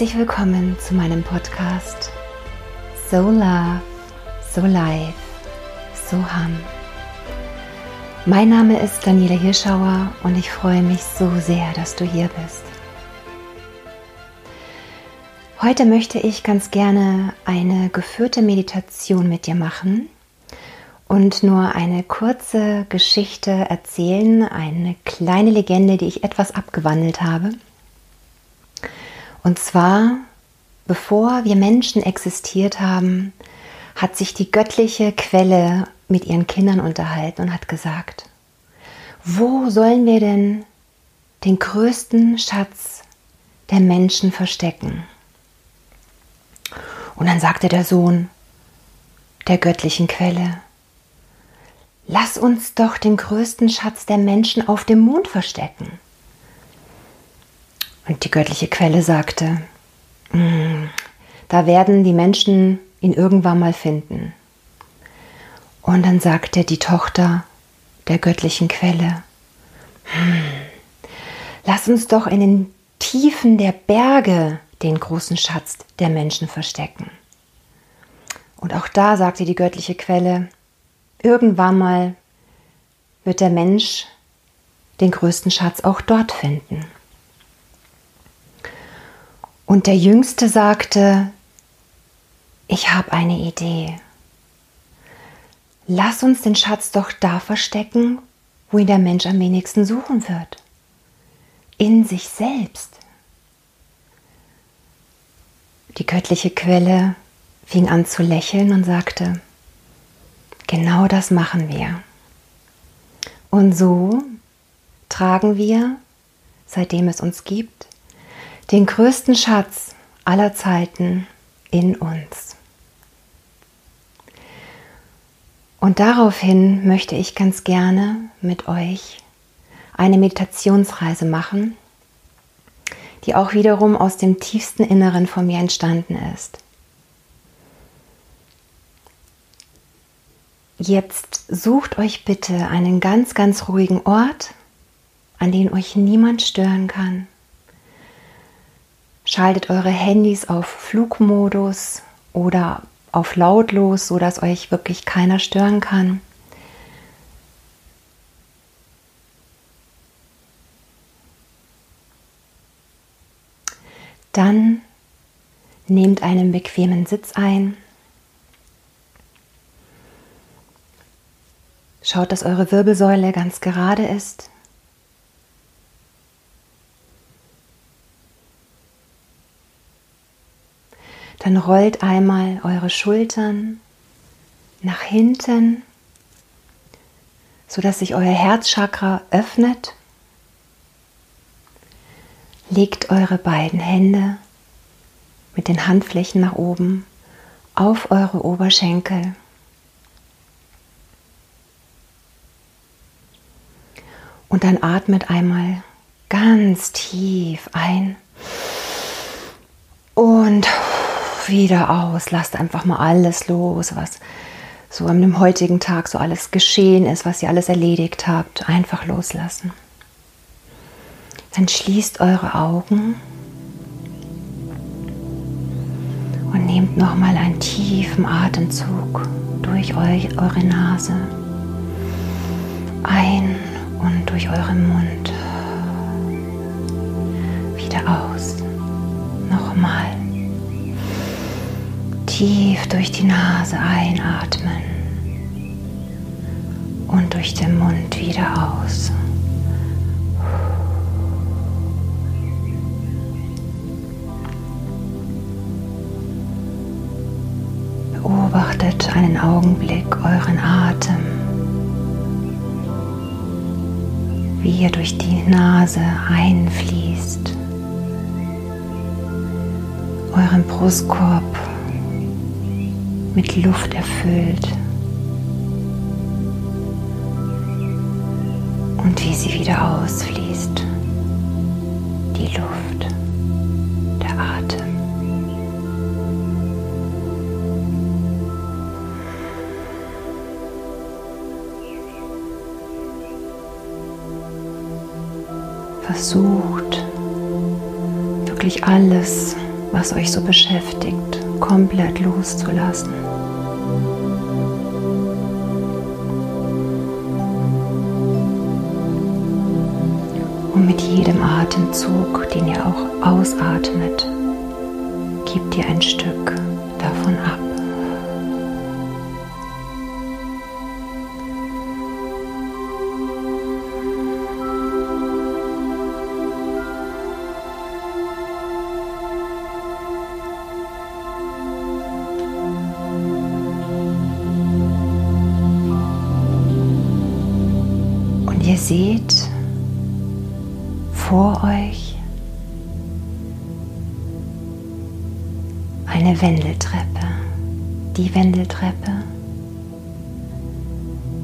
Herzlich willkommen zu meinem Podcast So Love, So Life, So Hum. Mein Name ist Daniela Hirschauer und ich freue mich so sehr, dass du hier bist. Heute möchte ich ganz gerne eine geführte Meditation mit dir machen und nur eine kurze Geschichte erzählen, eine kleine Legende, die ich etwas abgewandelt habe. Und zwar, bevor wir Menschen existiert haben, hat sich die göttliche Quelle mit ihren Kindern unterhalten und hat gesagt, wo sollen wir denn den größten Schatz der Menschen verstecken? Und dann sagte der Sohn der göttlichen Quelle, lass uns doch den größten Schatz der Menschen auf dem Mond verstecken. Und die göttliche Quelle sagte, mm, da werden die Menschen ihn irgendwann mal finden. Und dann sagte die Tochter der göttlichen Quelle, hm, lass uns doch in den Tiefen der Berge den großen Schatz der Menschen verstecken. Und auch da sagte die göttliche Quelle, irgendwann mal wird der Mensch den größten Schatz auch dort finden. Und der Jüngste sagte, ich habe eine Idee. Lass uns den Schatz doch da verstecken, wo ihn der Mensch am wenigsten suchen wird. In sich selbst. Die göttliche Quelle fing an zu lächeln und sagte, genau das machen wir. Und so tragen wir, seitdem es uns gibt, den größten Schatz aller Zeiten in uns. Und daraufhin möchte ich ganz gerne mit euch eine Meditationsreise machen, die auch wiederum aus dem tiefsten Inneren von mir entstanden ist. Jetzt sucht euch bitte einen ganz, ganz ruhigen Ort, an den euch niemand stören kann. Schaltet eure Handys auf Flugmodus oder auf lautlos, so dass euch wirklich keiner stören kann. Dann nehmt einen bequemen Sitz ein. Schaut, dass eure Wirbelsäule ganz gerade ist. Dann rollt einmal eure Schultern nach hinten, sodass sich euer Herzchakra öffnet. Legt eure beiden Hände mit den Handflächen nach oben auf eure Oberschenkel. Und dann atmet einmal ganz tief ein und wieder aus. Lasst einfach mal alles los, was so an dem heutigen Tag so alles geschehen ist, was ihr alles erledigt habt. Einfach loslassen. Dann schließt eure Augen und nehmt nochmal einen tiefen Atemzug durch euch, eure Nase ein und durch euren Mund wieder aus. Nochmal tief durch die Nase einatmen und durch den Mund wieder aus. Beobachtet einen Augenblick euren Atem, wie er durch die Nase einfließt, euren Brustkorb mit Luft erfüllt und wie sie wieder ausfließt, die Luft, der Atem. Versucht wirklich alles was euch so beschäftigt, komplett loszulassen. Und mit jedem Atemzug, den ihr auch ausatmet, gebt ihr ein Stück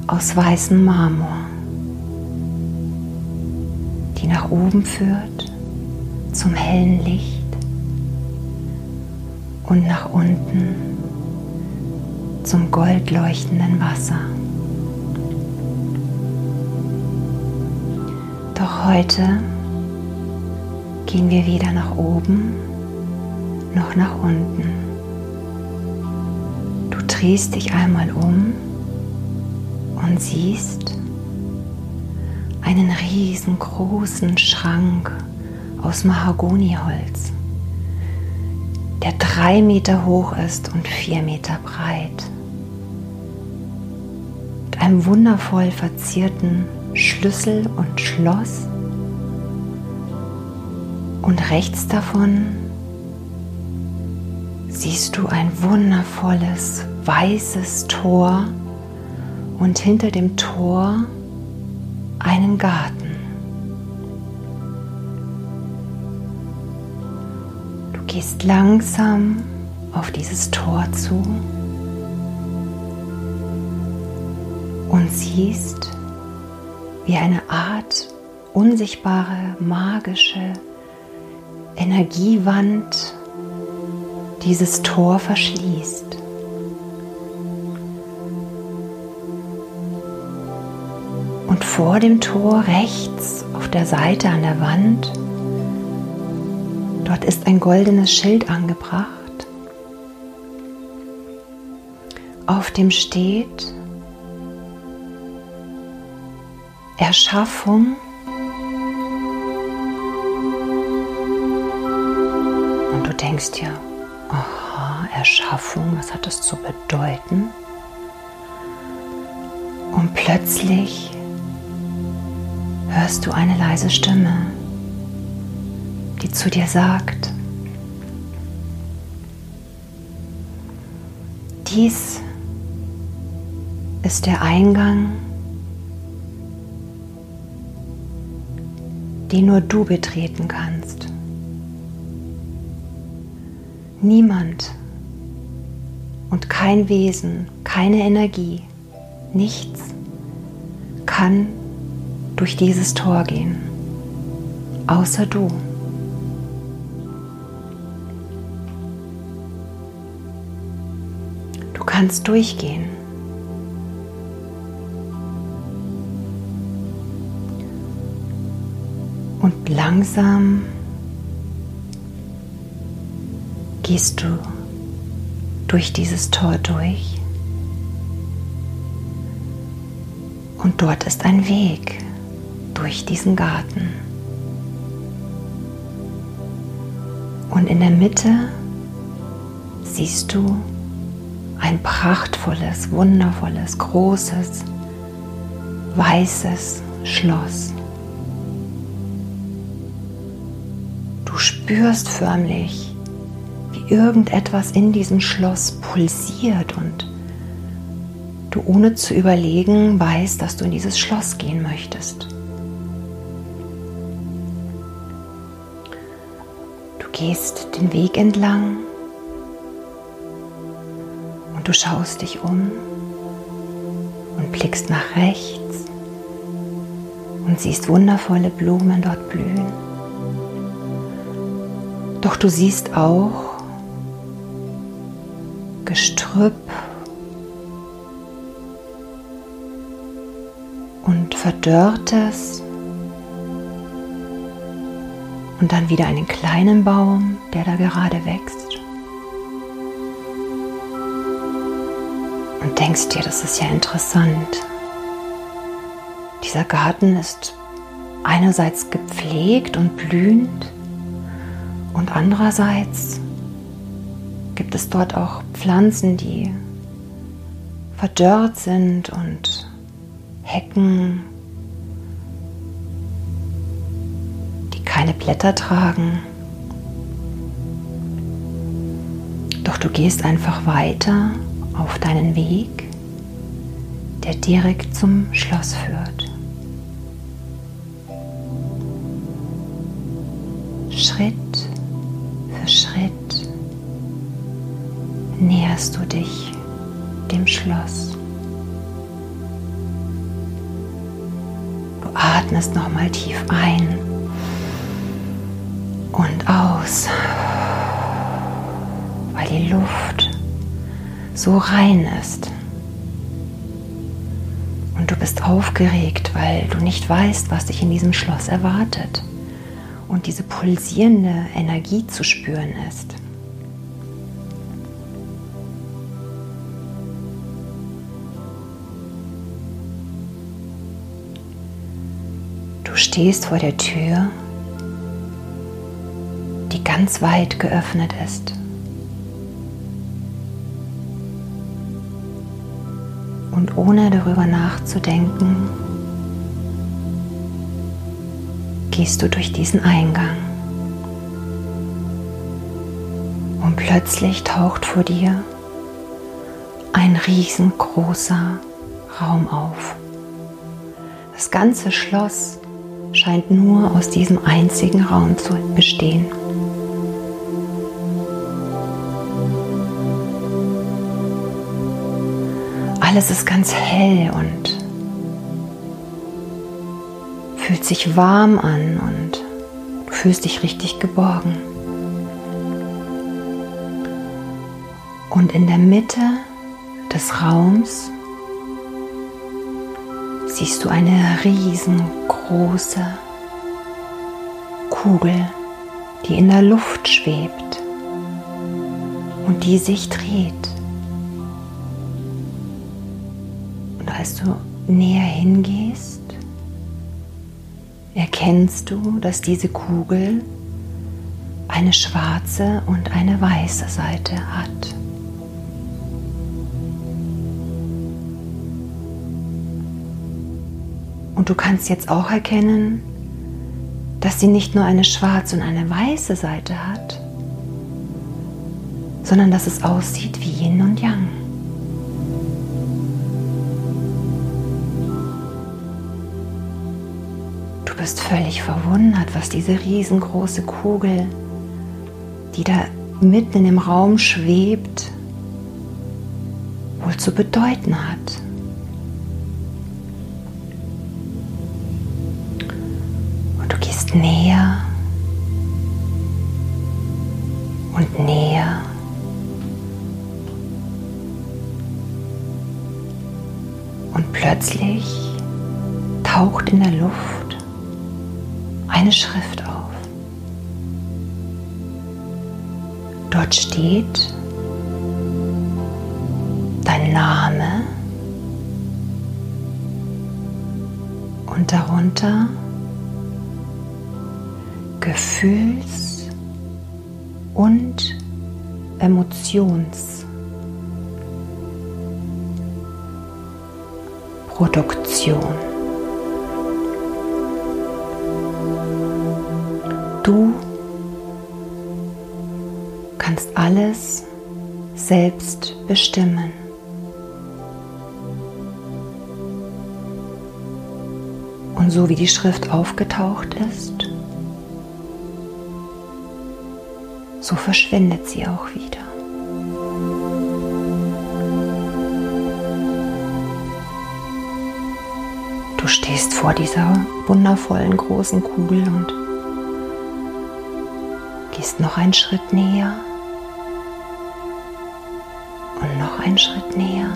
aus weißem Marmor, die nach oben führt zum hellen Licht und nach unten zum goldleuchtenden Wasser. Doch heute gehen wir weder nach oben noch nach unten. Du drehst dich einmal um und siehst einen riesengroßen Schrank aus Mahagoniholz, der drei Meter hoch ist und vier Meter breit. Mit einem wundervoll verzierten Schlüssel und Schloss und rechts davon siehst du ein wundervolles weißes Tor und hinter dem Tor einen Garten. Du gehst langsam auf dieses Tor zu und siehst, wie eine Art unsichtbare, magische Energiewand dieses Tor verschließt. Vor dem Tor rechts auf der Seite an der Wand, dort ist ein goldenes Schild angebracht. Auf dem steht Erschaffung und du denkst dir, aha, Erschaffung, was hat das zu bedeuten? Und plötzlich hörst du eine leise Stimme, die zu dir sagt, dies ist der Eingang, den nur du betreten kannst. Niemand und kein Wesen, keine Energie, nichts kann durch dieses Tor gehen, außer du. Du kannst durchgehen. Und langsam gehst du durch dieses Tor durch. Und dort ist ein Weg durch diesen Garten. Und in der Mitte siehst du ein prachtvolles, wundervolles, großes, weißes Schloss. Du spürst förmlich, wie irgendetwas in diesem Schloss pulsiert und du ohne zu überlegen weißt, dass du in dieses Schloss gehen möchtest. Gehst den Weg entlang und du schaust dich um und blickst nach rechts und siehst wundervolle Blumen dort blühen. Doch du siehst auch Gestrüpp und verdörrtes Und dann wieder einen kleinen Baum, der da gerade wächst. Und denkst dir, das ist ja interessant. Dieser Garten ist einerseits gepflegt und blühend und andererseits gibt es dort auch Pflanzen, die verdörrt sind und Hecken, Blätter tragen. Doch du gehst einfach weiter auf deinen Weg, der direkt zum Schloss führt. Schritt für Schritt näherst du dich dem Schloss. Du atmest nochmal tief ein und aus, weil die Luft so rein ist. Und du bist aufgeregt, weil du nicht weißt, was dich in diesem Schloss erwartet und diese pulsierende Energie zu spüren ist. Du stehst vor der Tür, ganz weit geöffnet ist. Und ohne darüber nachzudenken, gehst du durch diesen Eingang. Und plötzlich taucht vor dir ein riesengroßer Raum auf. Das ganze Schloss scheint nur aus diesem einzigen Raum zu bestehen. Alles ist ganz hell und fühlt sich warm an und du fühlst dich richtig geborgen. Und in der Mitte des Raums siehst du eine riesengroße Kugel, die in der Luft schwebt und die sich dreht. Näher hingehst, erkennst du, dass diese Kugel eine schwarze und eine weiße Seite hat. Und du kannst jetzt auch erkennen, dass sie nicht nur eine schwarze und eine weiße Seite hat, sondern dass es aussieht wie Yin und Yang. Bist völlig verwundert, was diese riesengroße Kugel, die da mitten dem Raum schwebt, wohl zu bedeuten hat. Und du gehst näher und näher. Und plötzlich taucht in der Luft eine Schrift auf. Dort steht dein Name und darunter Gefühls- und Emotionsproduktion. Selbst bestimmen. Und so wie die Schrift aufgetaucht ist, so verschwindet sie auch wieder. Du stehst vor dieser wundervollen großen Kugel und gehst noch einen Schritt näher näher.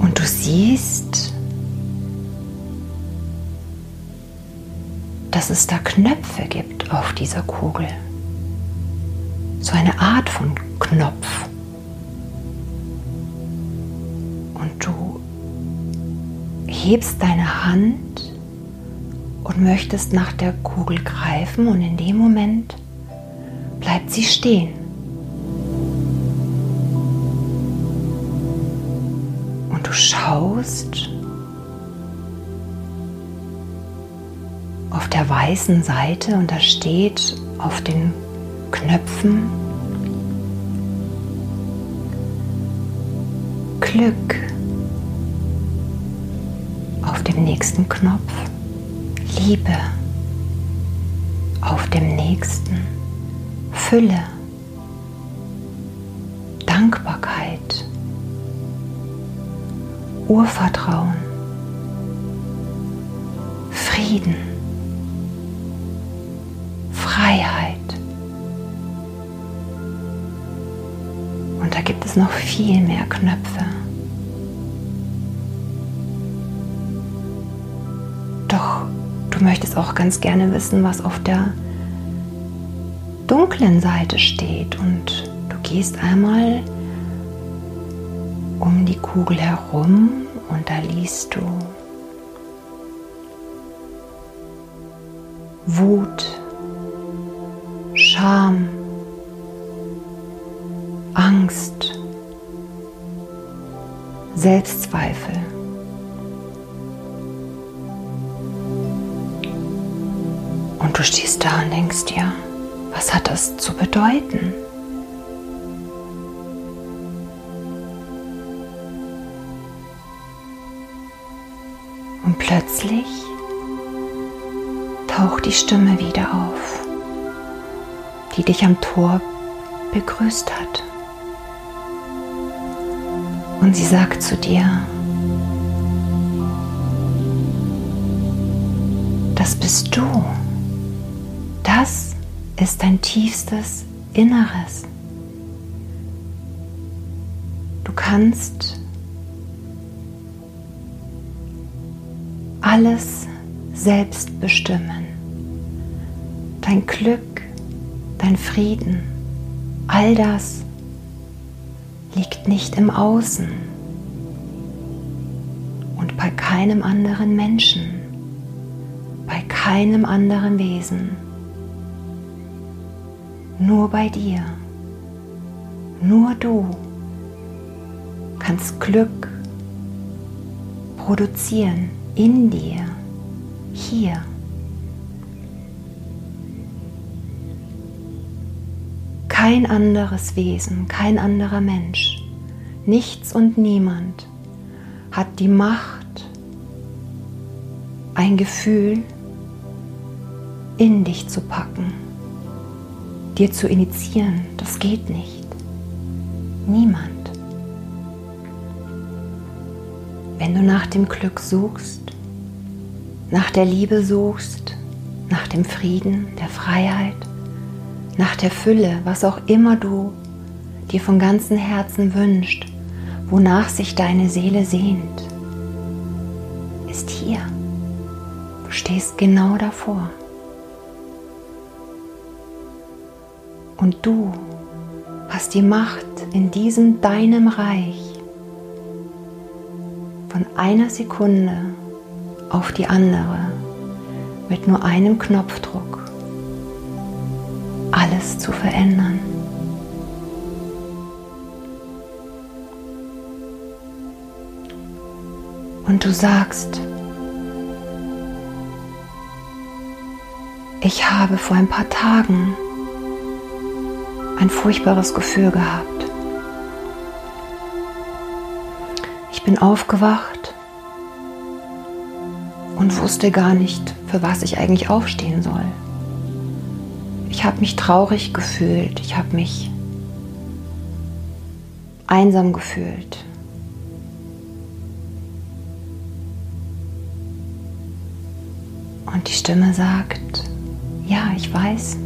Und du siehst dass es da Knöpfe gibt auf dieser Kugel. So eine Art von Knopf. Und du hebst deine Hand und möchtest nach der Kugel greifen und in dem Moment sie stehen. Und du schaust auf der weißen Seite und da steht auf den Knöpfen Glück. Auf dem nächsten Knopf Liebe. Auf dem nächsten Fülle. Dankbarkeit. Urvertrauen. Frieden. Freiheit. Und da gibt es noch viel mehr Knöpfe. Doch du möchtest auch ganz gerne wissen, was auf der dunklen Seite steht. Und du gehst einmal um die Kugel herum und da liest du Wut, Scham, Angst, Selbstzweifel. Und du stehst da und denkst dir, das zu bedeuten? Und plötzlich taucht die Stimme wieder auf die dich am Tor begrüßt hat. Und sie sagt zu dir, das bist du. Das ist dein tiefstes Inneres. Du kannst alles selbst bestimmen. Dein Glück dein Frieden, all das liegt nicht im Außen und bei keinem anderen Menschen, bei keinem anderen Wesen, nur bei dir, nur du kannst Glück produzieren in dir, hier. kein anderes Wesen, kein anderer Mensch, nichts und niemand hat die Macht, ein Gefühl in dich zu packen, dir zu initiieren. Das geht nicht. Niemand. Wenn du nach dem Glück suchst, nach der Liebe suchst, nach dem Frieden, der Freiheit, nach der Fülle, was auch immer du dir von ganzem Herzen wünscht, wonach sich deine Seele sehnt, ist hier. Du stehst genau davor. Und du hast die Macht in diesem deinem Reich von einer Sekunde auf die andere mit nur einem Knopfdruck alles zu verändern. Und du sagst, ich habe vor ein paar Tagen ein furchtbares Gefühl gehabt. Ich bin aufgewacht und wusste gar nicht, für was ich eigentlich aufstehen soll. Ich habe mich traurig gefühlt, ich habe mich einsam gefühlt. Und die Stimme sagt, ja, ich weiß,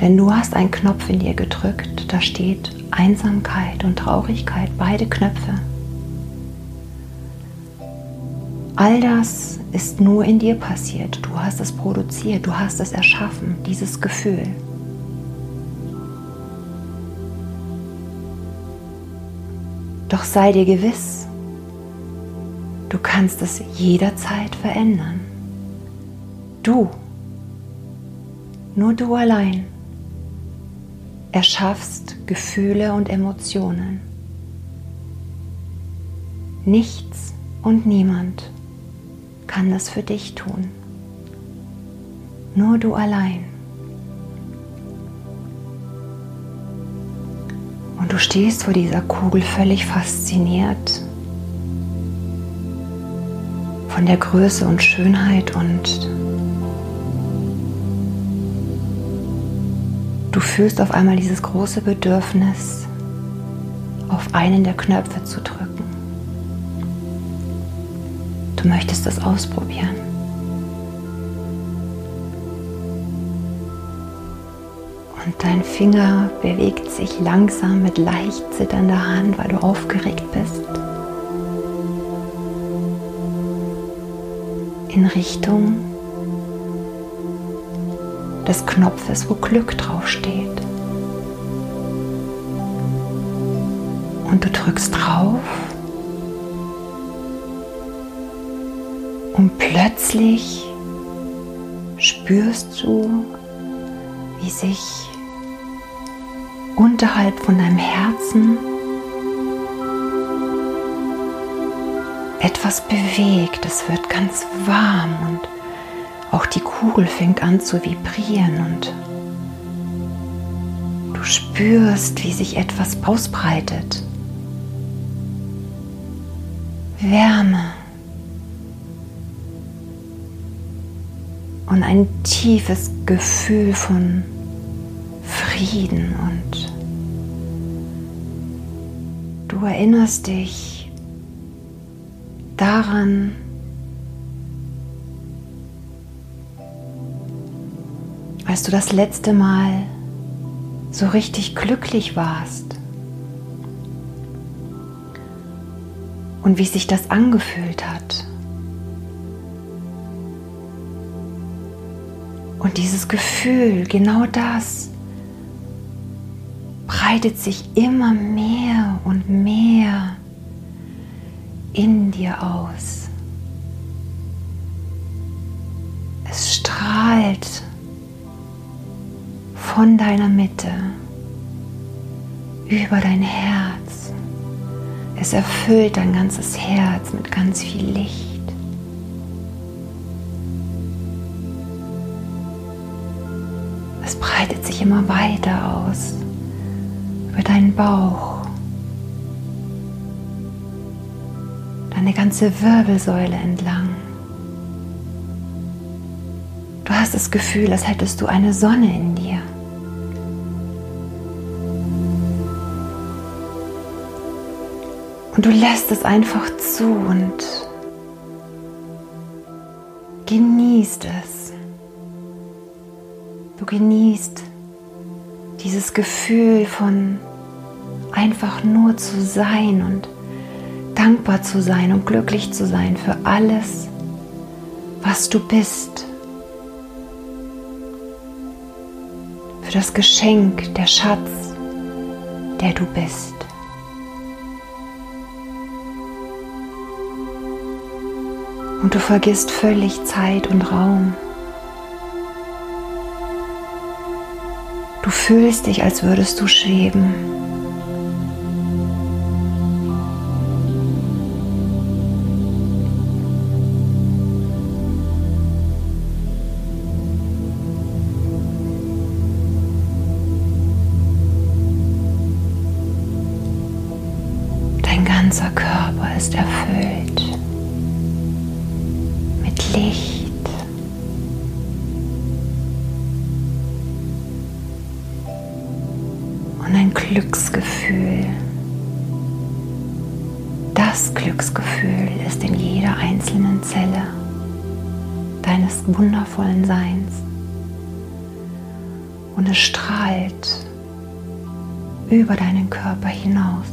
denn du hast einen Knopf in dir gedrückt, da steht Einsamkeit und Traurigkeit, beide Knöpfe. All das ist nur in dir passiert. Du hast es produziert, du hast es erschaffen, dieses Gefühl. Doch sei dir gewiss, du kannst es jederzeit verändern. Du, nur du allein, erschaffst Gefühle und Emotionen. Nichts und niemand kann das für dich tun. Nur du allein. Und du stehst vor dieser Kugel völlig fasziniert von der Größe und Schönheit und du fühlst auf einmal dieses große Bedürfnis, auf einen der Knöpfe zu drücken. Du möchtest das ausprobieren. Und dein Finger bewegt sich langsam mit leicht zitternder Hand, weil du aufgeregt bist. In Richtung des Knopfes, wo Glück draufsteht. Und du drückst drauf Und plötzlich spürst du, wie sich unterhalb von deinem Herzen etwas bewegt. Es wird ganz warm und auch die Kugel fängt an zu vibrieren und du spürst, wie sich etwas ausbreitet. Wärme. und ein tiefes Gefühl von Frieden und du erinnerst dich daran, als du das letzte Mal so richtig glücklich warst und wie sich das angefühlt hat. Und dieses Gefühl, genau das, breitet sich immer mehr und mehr in dir aus. Es strahlt von deiner Mitte über dein Herz. Es erfüllt dein ganzes Herz mit ganz viel Licht. breitet sich immer weiter aus über deinen Bauch, deine ganze Wirbelsäule entlang. Du hast das Gefühl, als hättest du eine Sonne in dir. Und du lässt es einfach zu und genießt es. Du genießt dieses Gefühl von einfach nur zu sein und dankbar zu sein und glücklich zu sein für alles, was du bist. Für das Geschenk, der Schatz, der du bist. Und du vergisst völlig Zeit und Raum. Du fühlst dich, als würdest du schweben. Dein ganzer Körper ist erfüllt wundervollen Seins. Und es strahlt über deinen Körper hinaus.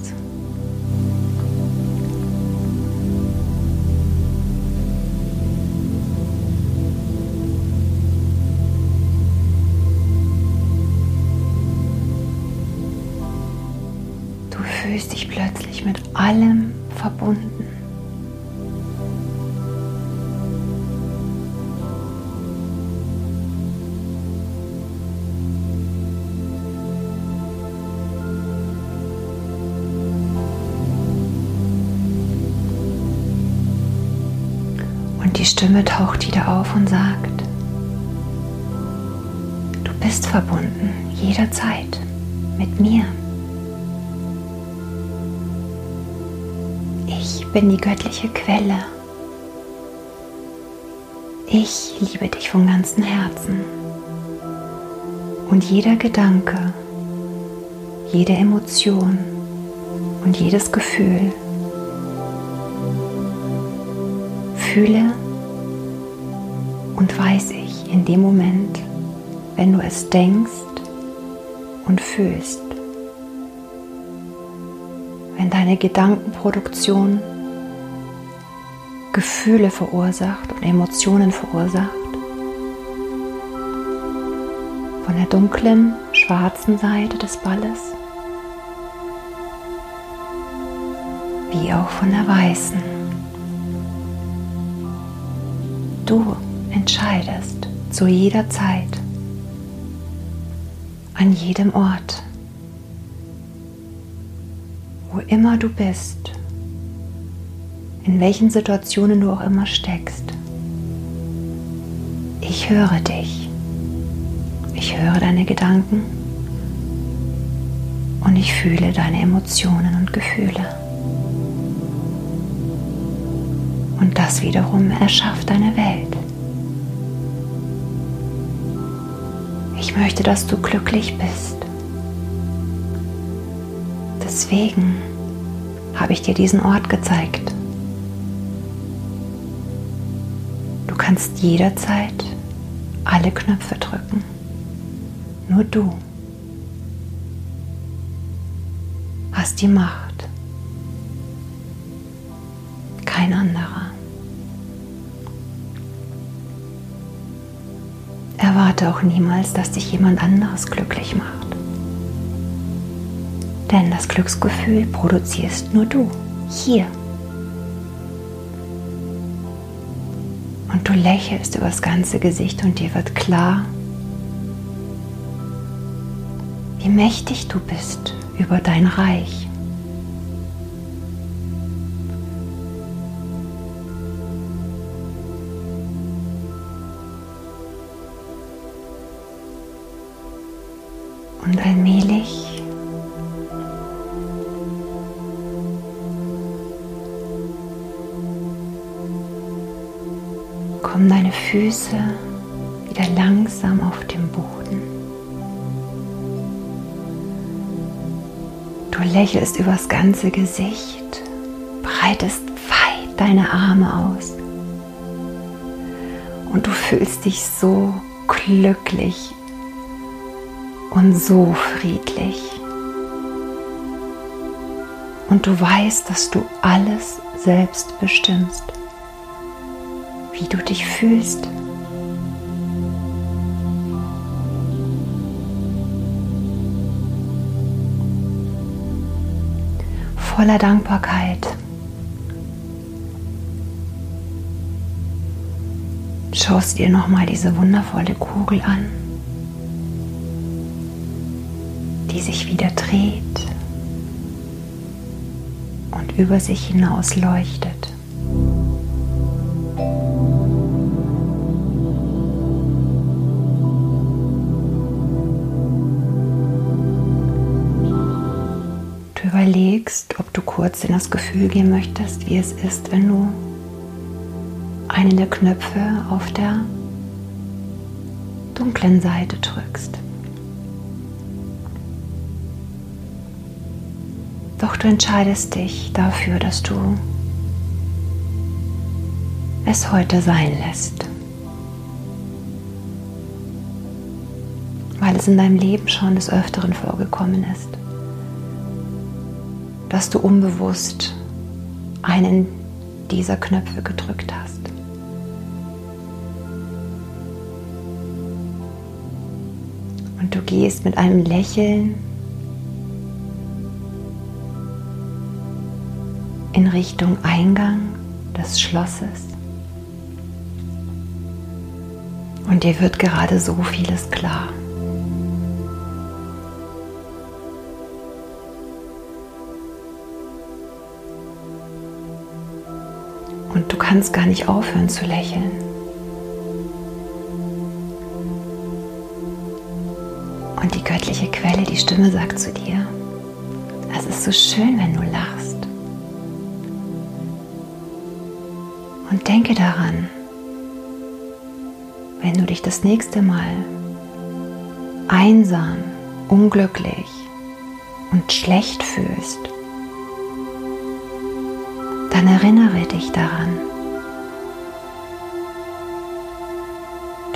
Du fühlst dich plötzlich mit allem die Stimme taucht wieder auf und sagt, du bist verbunden jederzeit mit mir. Ich bin die göttliche Quelle. Ich liebe dich von ganzem Herzen. Und jeder Gedanke, jede Emotion und jedes Gefühl fühle und weiß ich in dem Moment, wenn du es denkst und fühlst. Wenn deine Gedankenproduktion Gefühle verursacht und Emotionen verursacht, von der dunklen, schwarzen Seite des Balles, wie auch von der weißen. Entscheidest zu jeder Zeit, an jedem Ort, wo immer du bist, in welchen Situationen du auch immer steckst. Ich höre dich. Ich höre deine Gedanken und ich fühle deine Emotionen und Gefühle. Und das wiederum erschafft deine Welt. Ich möchte, dass du glücklich bist. Deswegen habe ich dir diesen Ort gezeigt. Du kannst jederzeit alle Knöpfe drücken. Nur du hast die Macht. Erwarte auch niemals, dass dich jemand anderes glücklich macht. Denn das Glücksgefühl produzierst nur du, hier. Und du lächelst übers ganze Gesicht und dir wird klar, wie mächtig du bist über dein Reich. Und allmählich kommen deine Füße wieder langsam auf den Boden. Du lächelst übers ganze Gesicht, breitest weit deine Arme aus und du fühlst dich so glücklich und so friedlich. Und du weißt, dass du alles selbst bestimmst, wie du dich fühlst. Voller Dankbarkeit schaust dir nochmal diese wundervolle Kugel an. Die sich wieder dreht und über sich hinaus leuchtet. Du überlegst, ob du kurz in das Gefühl gehen möchtest, wie es ist, wenn du einen der Knöpfe auf der dunklen Seite drückst. Doch du entscheidest dich dafür, dass du es heute sein lässt. Weil es in deinem Leben schon des Öfteren vorgekommen ist, dass du unbewusst einen dieser Knöpfe gedrückt hast. Und du gehst mit einem Lächeln in Richtung Eingang des Schlosses. Und dir wird gerade so vieles klar. Und du kannst gar nicht aufhören zu lächeln. Und die göttliche Quelle, die Stimme sagt zu dir, es ist so schön, wenn du lachst. Und denke daran, wenn du dich das nächste Mal einsam, unglücklich und schlecht fühlst, dann erinnere dich daran,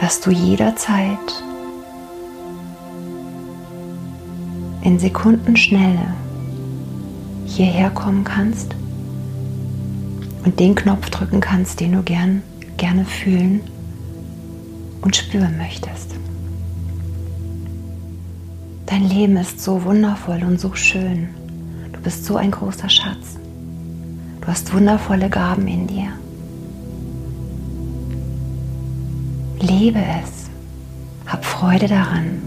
dass du jederzeit in Sekundenschnelle hierher kommen kannst und den Knopf drücken kannst, den du gern, gerne fühlen und spüren möchtest. Dein Leben ist so wundervoll und so schön. Du bist so ein großer Schatz. Du hast wundervolle Gaben in dir. Lebe es. Hab Freude daran.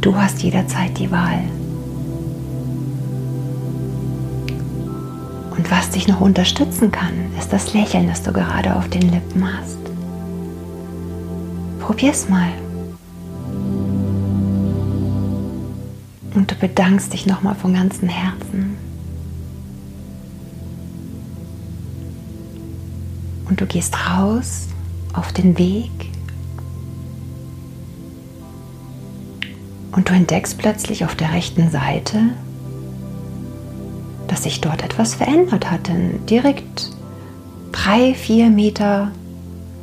Du hast jederzeit die Wahl. Was dich noch unterstützen kann, ist das Lächeln, das du gerade auf den Lippen hast. Probier's mal. Und du bedankst dich nochmal von ganzem Herzen. Und du gehst raus auf den Weg. Und du entdeckst plötzlich auf der rechten Seite, dass sich dort etwas verändert hat. Denn direkt drei, vier Meter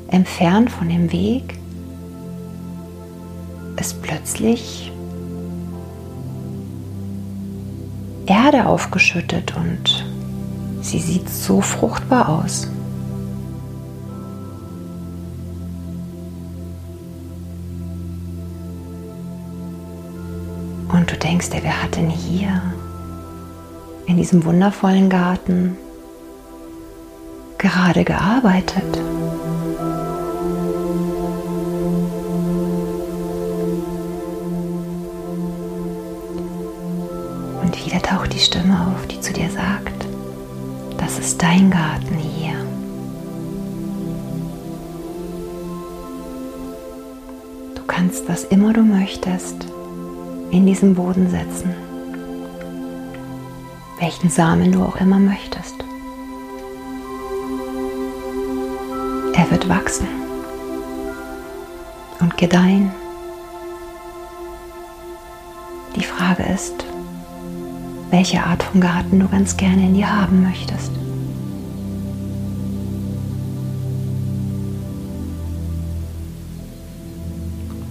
entfernt von dem Weg ist plötzlich Erde aufgeschüttet und sie sieht so fruchtbar aus. Und du denkst dir, wer hat denn hier in diesem wundervollen Garten gerade gearbeitet? Und wieder taucht die Stimme auf, die zu dir sagt, das ist dein Garten hier. Du kannst, was immer du möchtest, in diesen Boden setzen, welchen Samen du auch immer möchtest. Er wird wachsen und gedeihen. Die Frage ist, welche Art von Garten du ganz gerne in dir haben möchtest.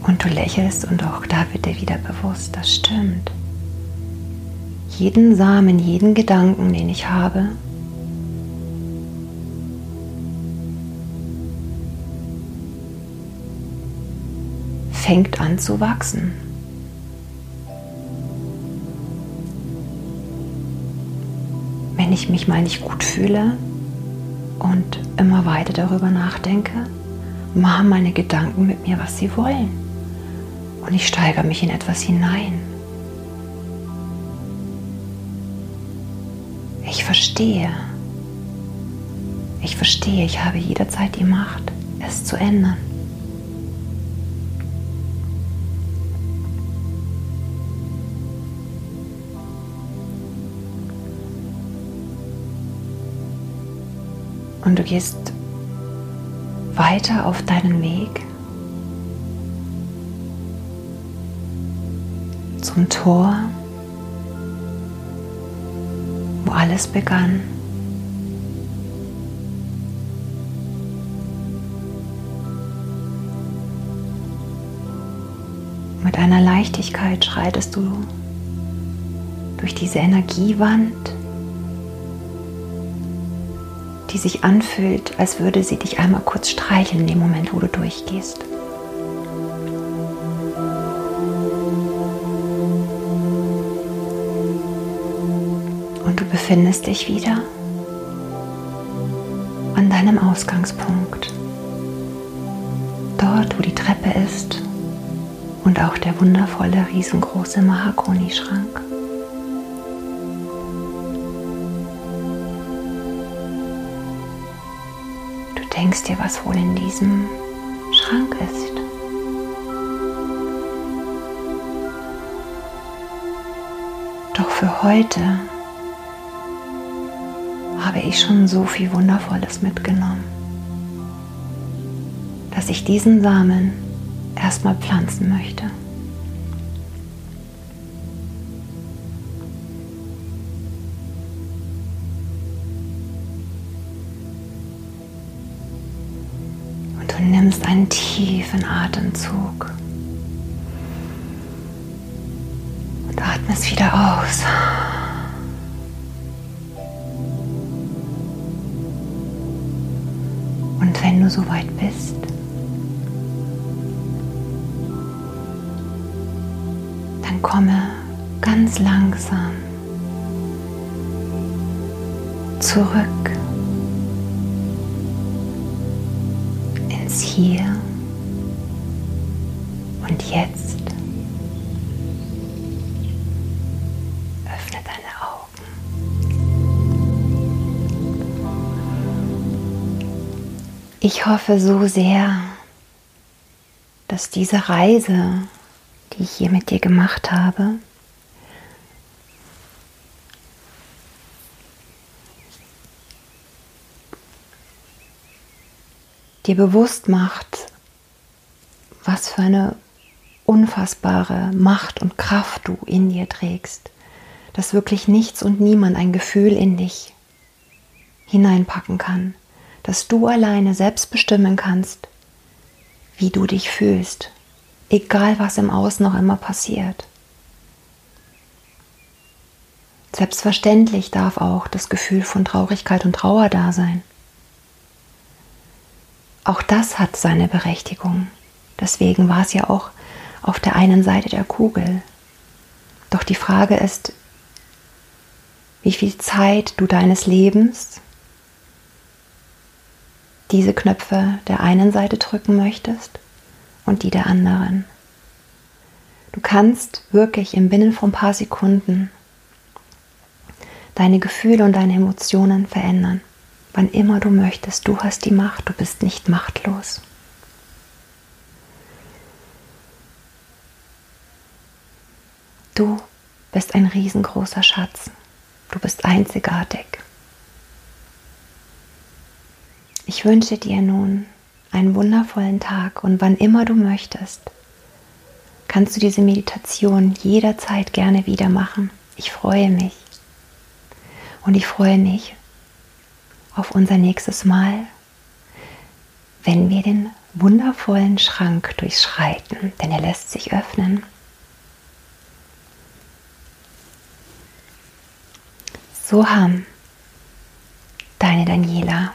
Und du lächelst und auch da wird dir wieder bewusst, das stimmt. Jeden Samen, jeden Gedanken, den ich habe, fängt an zu wachsen. Wenn ich mich mal nicht gut fühle und immer weiter darüber nachdenke, machen meine Gedanken mit mir, was sie wollen und ich steigere mich in etwas hinein. Ich verstehe. Ich verstehe, ich habe jederzeit die Macht, es zu ändern. Und du gehst weiter auf deinen Weg zum Tor, wo alles begann. Mit einer Leichtigkeit schreitest du durch diese Energiewand, die sich anfühlt, als würde sie dich einmal kurz streicheln in dem Moment, wo du durchgehst. Befindest dich wieder an deinem Ausgangspunkt. Dort, wo die Treppe ist und auch der wundervolle, riesengroße Mahagoni-Schrank. Du denkst dir, was wohl in diesem Schrank ist. Doch für heute habe ich schon so viel Wundervolles mitgenommen, dass ich diesen Samen erstmal pflanzen möchte. Und du nimmst einen tiefen Atemzug und atmest wieder aus. Du soweit bist, dann komme ganz langsam zurück ins Hier und Jetzt. Ich hoffe so sehr, dass diese Reise, die ich hier mit dir gemacht habe, dir bewusst macht, was für eine unfassbare Macht und Kraft du in dir trägst, dass wirklich nichts und niemand ein Gefühl in dich hineinpacken kann dass du alleine selbst bestimmen kannst, wie du dich fühlst, egal was im Außen noch immer passiert. Selbstverständlich darf auch das Gefühl von Traurigkeit und Trauer da sein. Auch das hat seine Berechtigung. Deswegen war es ja auch auf der einen Seite der Kugel. Doch die Frage ist, wie viel Zeit du deines Lebens diese Knöpfe der einen Seite drücken möchtest und die der anderen. Du kannst wirklich im Binnen von ein paar Sekunden deine Gefühle und deine Emotionen verändern. Wann immer du möchtest, du hast die Macht, du bist nicht machtlos. Du bist ein riesengroßer Schatz. Du bist einzigartig. Ich wünsche dir nun einen wundervollen Tag und wann immer du möchtest, kannst du diese Meditation jederzeit gerne wieder machen. Ich freue mich. Und ich freue mich auf unser nächstes Mal, wenn wir den wundervollen Schrank durchschreiten, denn er lässt sich öffnen. So haben deine Daniela.